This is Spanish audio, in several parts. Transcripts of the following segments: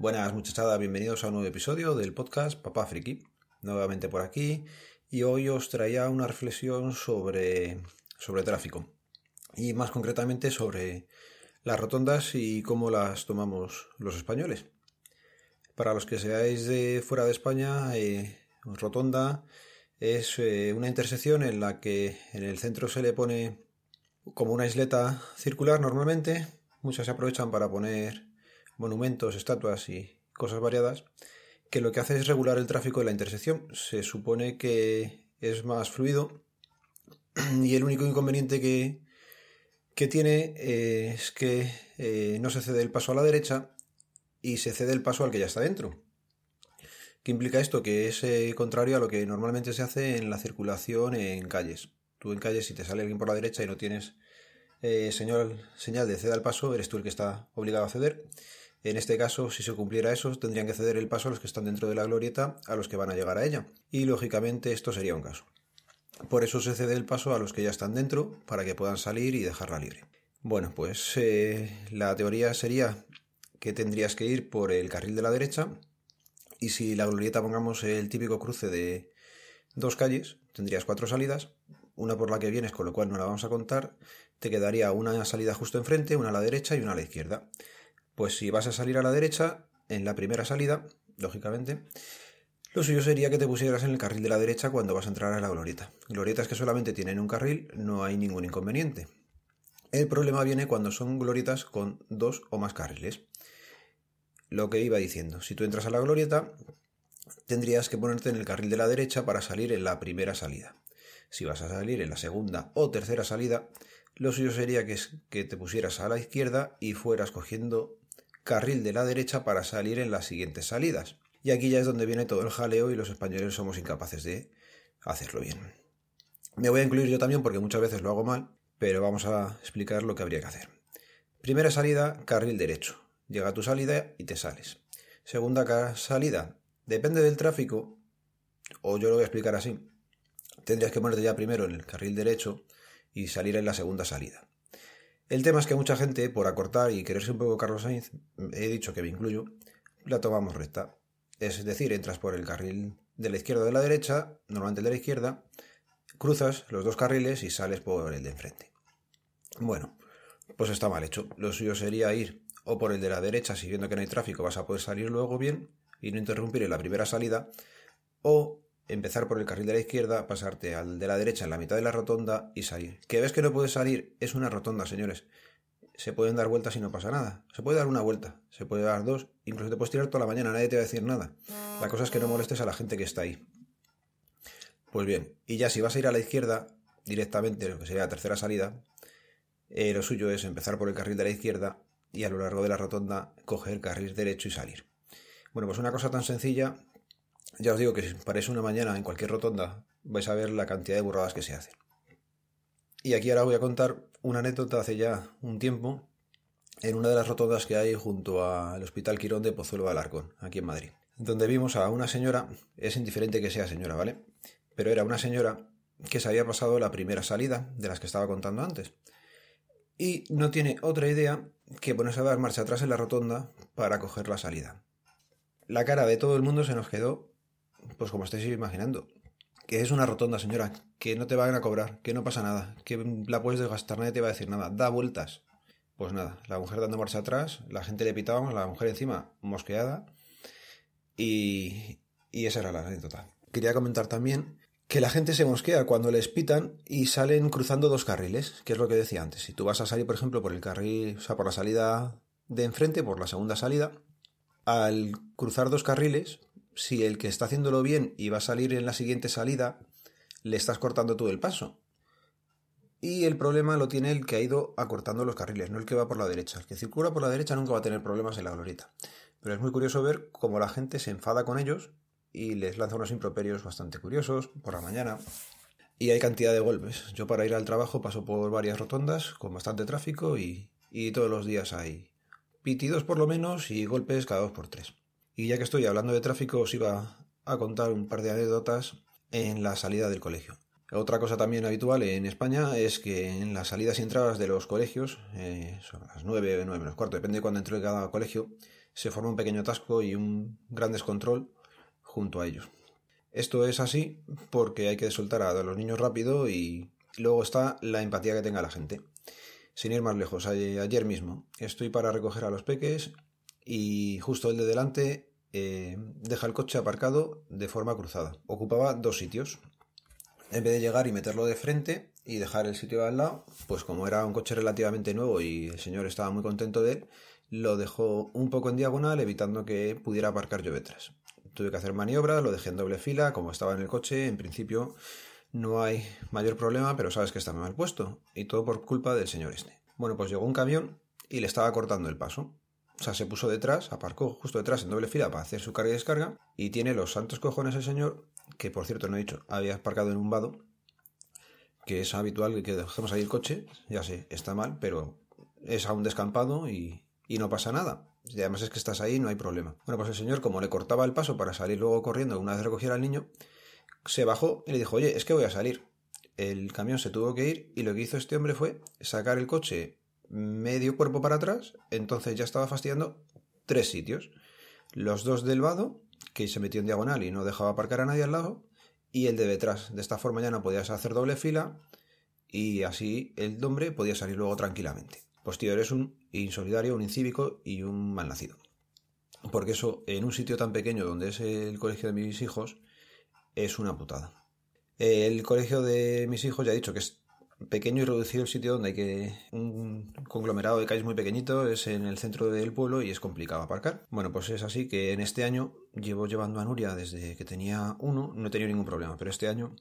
Buenas muchachada, bienvenidos a un nuevo episodio del podcast Papá Friki. Nuevamente por aquí y hoy os traía una reflexión sobre, sobre tráfico y más concretamente sobre las rotondas y cómo las tomamos los españoles. Para los que seáis de fuera de España, eh, rotonda es eh, una intersección en la que en el centro se le pone como una isleta circular normalmente. Muchas se aprovechan para poner monumentos, estatuas y cosas variadas, que lo que hace es regular el tráfico de la intersección. Se supone que es más fluido y el único inconveniente que, que tiene eh, es que eh, no se cede el paso a la derecha y se cede el paso al que ya está dentro. ¿Qué implica esto? Que es eh, contrario a lo que normalmente se hace en la circulación en calles. Tú en calles, si te sale alguien por la derecha y no tienes señal, señal de ceda al paso, eres tú el que está obligado a ceder. En este caso, si se cumpliera eso, tendrían que ceder el paso a los que están dentro de la glorieta a los que van a llegar a ella. Y lógicamente esto sería un caso. Por eso se cede el paso a los que ya están dentro para que puedan salir y dejarla libre. Bueno, pues eh, la teoría sería que tendrías que ir por el carril de la derecha y si la glorieta pongamos el típico cruce de dos calles, tendrías cuatro salidas, una por la que vienes, con lo cual no la vamos a contar, te quedaría una salida justo enfrente, una a la derecha y una a la izquierda. Pues si vas a salir a la derecha, en la primera salida, lógicamente, lo suyo sería que te pusieras en el carril de la derecha cuando vas a entrar a la glorieta. Glorietas que solamente tienen un carril, no hay ningún inconveniente. El problema viene cuando son glorietas con dos o más carriles. Lo que iba diciendo, si tú entras a la glorieta, tendrías que ponerte en el carril de la derecha para salir en la primera salida. Si vas a salir en la segunda o tercera salida, lo suyo sería que, que te pusieras a la izquierda y fueras cogiendo carril de la derecha para salir en las siguientes salidas. Y aquí ya es donde viene todo el jaleo y los españoles somos incapaces de hacerlo bien. Me voy a incluir yo también porque muchas veces lo hago mal, pero vamos a explicar lo que habría que hacer. Primera salida, carril derecho. Llega a tu salida y te sales. Segunda salida, depende del tráfico, o yo lo voy a explicar así. Tendrías que ponerte ya primero en el carril derecho y salir en la segunda salida. El tema es que mucha gente, por acortar y quererse un poco Carlos Sainz, he dicho que me incluyo, la tomamos recta. Es decir, entras por el carril de la izquierda o de la derecha, normalmente el de la izquierda, cruzas los dos carriles y sales por el de enfrente. Bueno, pues está mal hecho. Lo suyo sería ir o por el de la derecha, si viendo que no hay tráfico vas a poder salir luego bien y no interrumpir en la primera salida, o empezar por el carril de la izquierda, pasarte al de la derecha en la mitad de la rotonda y salir. Que ves que no puedes salir, es una rotonda, señores. Se pueden dar vueltas y no pasa nada. Se puede dar una vuelta, se puede dar dos, incluso te puedes tirar toda la mañana, nadie te va a decir nada. La cosa es que no molestes a la gente que está ahí. Pues bien, y ya si vas a ir a la izquierda, directamente, lo que sería la tercera salida, eh, lo suyo es empezar por el carril de la izquierda y a lo largo de la rotonda coger carril derecho y salir. Bueno, pues una cosa tan sencilla ya os digo que si parece una mañana en cualquier rotonda vais a ver la cantidad de burradas que se hacen. Y aquí ahora voy a contar una anécdota hace ya un tiempo en una de las rotondas que hay junto al Hospital Quirón de Pozuelo de Alarcón, aquí en Madrid, donde vimos a una señora, es indiferente que sea señora, ¿vale? Pero era una señora que se había pasado la primera salida de las que estaba contando antes. Y no tiene otra idea que ponerse a dar marcha atrás en la rotonda para coger la salida. La cara de todo el mundo se nos quedó pues como estáis imaginando, que es una rotonda, señora, que no te van a cobrar, que no pasa nada, que la puedes desgastar, nadie te va a decir nada, da vueltas. Pues nada, la mujer dando marcha atrás, la gente le pitaba, la mujer encima mosqueada, y, y esa era la anécdota. Quería comentar también que la gente se mosquea cuando les pitan y salen cruzando dos carriles, que es lo que decía antes. Si tú vas a salir, por ejemplo, por el carril, o sea, por la salida de enfrente, por la segunda salida, al cruzar dos carriles, si el que está haciéndolo bien y va a salir en la siguiente salida, le estás cortando todo el paso. Y el problema lo tiene el que ha ido acortando los carriles, no el que va por la derecha. El que circula por la derecha nunca va a tener problemas en la glorieta. Pero es muy curioso ver cómo la gente se enfada con ellos y les lanza unos improperios bastante curiosos por la mañana. Y hay cantidad de golpes. Yo para ir al trabajo paso por varias rotondas con bastante tráfico y, y todos los días hay pitidos por lo menos y golpes cada dos por tres. Y ya que estoy hablando de tráfico, os iba a contar un par de anécdotas en la salida del colegio. Otra cosa también habitual en España es que en las salidas y entradas de los colegios, eh, son las 9 o 9 menos cuarto, depende de cuándo entre cada colegio, se forma un pequeño atasco y un gran descontrol junto a ellos. Esto es así porque hay que soltar a los niños rápido y luego está la empatía que tenga la gente. Sin ir más lejos, ayer mismo estoy para recoger a los peques y justo el de delante eh, deja el coche aparcado de forma cruzada. Ocupaba dos sitios. En vez de llegar y meterlo de frente y dejar el sitio al lado, pues como era un coche relativamente nuevo y el señor estaba muy contento de él, lo dejó un poco en diagonal evitando que pudiera aparcar yo detrás. Tuve que hacer maniobra, lo dejé en doble fila, como estaba en el coche, en principio no hay mayor problema, pero sabes que está mal puesto, y todo por culpa del señor este. Bueno, pues llegó un camión y le estaba cortando el paso. O sea, se puso detrás, aparcó justo detrás en doble fila para hacer su carga y descarga. Y tiene los santos cojones el señor, que por cierto no he dicho, había aparcado en un vado, que es habitual que dejemos ahí el coche. Ya sé, está mal, pero es a un descampado y, y no pasa nada. Y además es que estás ahí, no hay problema. Bueno, pues el señor, como le cortaba el paso para salir luego corriendo una vez recogiera al niño, se bajó y le dijo, oye, es que voy a salir. El camión se tuvo que ir y lo que hizo este hombre fue sacar el coche medio cuerpo para atrás, entonces ya estaba fastidiando tres sitios. Los dos del vado, que se metió en diagonal y no dejaba aparcar a nadie al lado, y el de detrás. De esta forma ya no podías hacer doble fila y así el hombre podía salir luego tranquilamente. Pues tío, eres un insolidario, un incívico y un malnacido. Porque eso, en un sitio tan pequeño donde es el colegio de mis hijos, es una putada. El colegio de mis hijos ya he dicho que es pequeño y reducido el sitio donde hay que un conglomerado de calles muy pequeñito es en el centro del pueblo y es complicado aparcar. Bueno, pues es así que en este año llevo llevando a Nuria desde que tenía uno, no he tenido ningún problema, pero este año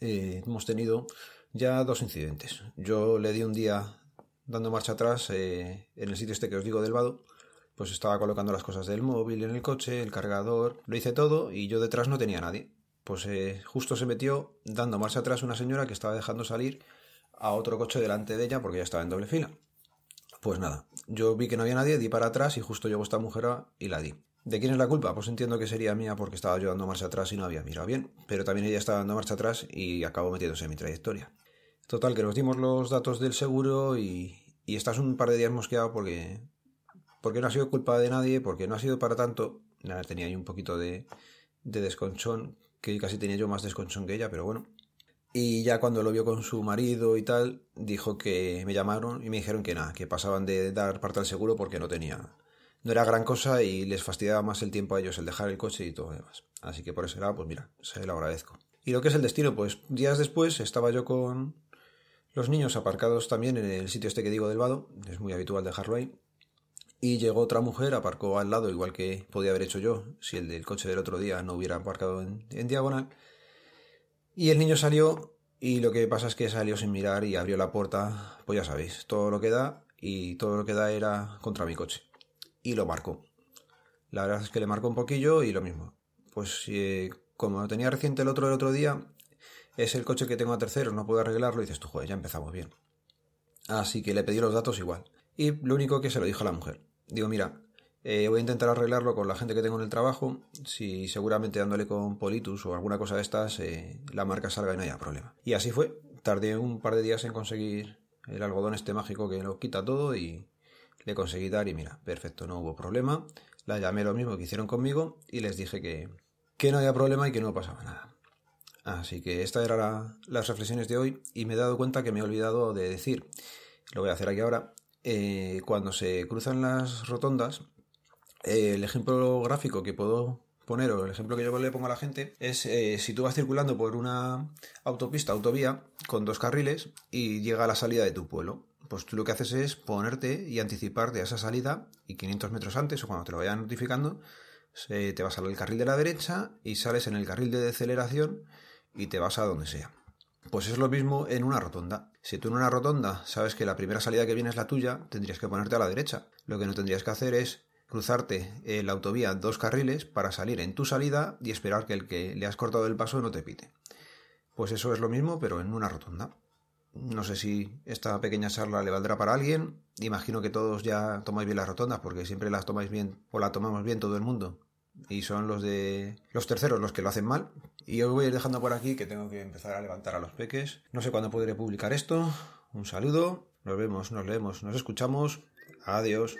eh, hemos tenido ya dos incidentes. Yo le di un día dando marcha atrás eh, en el sitio este que os digo del vado, pues estaba colocando las cosas del móvil en el coche, el cargador, lo hice todo y yo detrás no tenía nadie pues eh, justo se metió dando marcha atrás una señora que estaba dejando salir a otro coche delante de ella porque ya estaba en doble fila. Pues nada, yo vi que no había nadie, di para atrás y justo llegó esta mujer y la di. ¿De quién es la culpa? Pues entiendo que sería mía porque estaba yo dando marcha atrás y no había mirado bien, pero también ella estaba dando marcha atrás y acabó metiéndose en mi trayectoria. Total, que nos dimos los datos del seguro y, y estás un par de días mosqueado porque, porque no ha sido culpa de nadie, porque no ha sido para tanto. Nada, tenía ahí un poquito de, de desconchón que casi tenía yo más desconchón que ella, pero bueno. Y ya cuando lo vio con su marido y tal, dijo que me llamaron y me dijeron que nada, que pasaban de dar parte al seguro porque no tenía. No era gran cosa y les fastidiaba más el tiempo a ellos el dejar el coche y todo lo demás. Así que por eso era, pues mira, se lo agradezco. Y lo que es el destino, pues días después estaba yo con los niños aparcados también en el sitio este que digo del vado, es muy habitual dejarlo ahí. Y llegó otra mujer, aparcó al lado, igual que podía haber hecho yo, si el del coche del otro día no hubiera aparcado en, diagonal. Y el niño salió, y lo que pasa es que salió sin mirar y abrió la puerta, pues ya sabéis, todo lo que da, y todo lo que da era contra mi coche. Y lo marcó. La verdad es que le marcó un poquillo y lo mismo. Pues eh, como tenía reciente el otro del otro día, es el coche que tengo a terceros, no puedo arreglarlo, y dices tú, joder, ya empezamos bien. Así que le pedí los datos igual. Y lo único que se lo dijo a la mujer digo, mira, eh, voy a intentar arreglarlo con la gente que tengo en el trabajo. Si seguramente dándole con Politus o alguna cosa de estas, eh, la marca salga y no haya problema. Y así fue. Tardé un par de días en conseguir el algodón este mágico que lo quita todo y le conseguí dar y mira, perfecto, no hubo problema. La llamé lo mismo que hicieron conmigo y les dije que, que no había problema y que no pasaba nada. Así que estas eran las reflexiones de hoy y me he dado cuenta que me he olvidado de decir, lo voy a hacer aquí ahora, eh, cuando se cruzan las rotondas, eh, el ejemplo gráfico que puedo poner, o el ejemplo que yo le pongo a la gente, es eh, si tú vas circulando por una autopista, autovía, con dos carriles y llega a la salida de tu pueblo. Pues tú lo que haces es ponerte y anticiparte a esa salida y 500 metros antes o cuando te lo vayan notificando, te vas al carril de la derecha y sales en el carril de deceleración y te vas a donde sea. Pues es lo mismo en una rotonda. Si tú en una rotonda sabes que la primera salida que viene es la tuya, tendrías que ponerte a la derecha. Lo que no tendrías que hacer es cruzarte en la autovía dos carriles para salir en tu salida y esperar que el que le has cortado el paso no te pite. Pues eso es lo mismo, pero en una rotonda. No sé si esta pequeña charla le valdrá para alguien. Imagino que todos ya tomáis bien las rotondas, porque siempre las tomáis bien o la tomamos bien todo el mundo y son los de los terceros los que lo hacen mal. Y os voy a ir dejando por aquí que tengo que empezar a levantar a los peques. No sé cuándo podré publicar esto. Un saludo. Nos vemos, nos leemos, nos escuchamos. Adiós.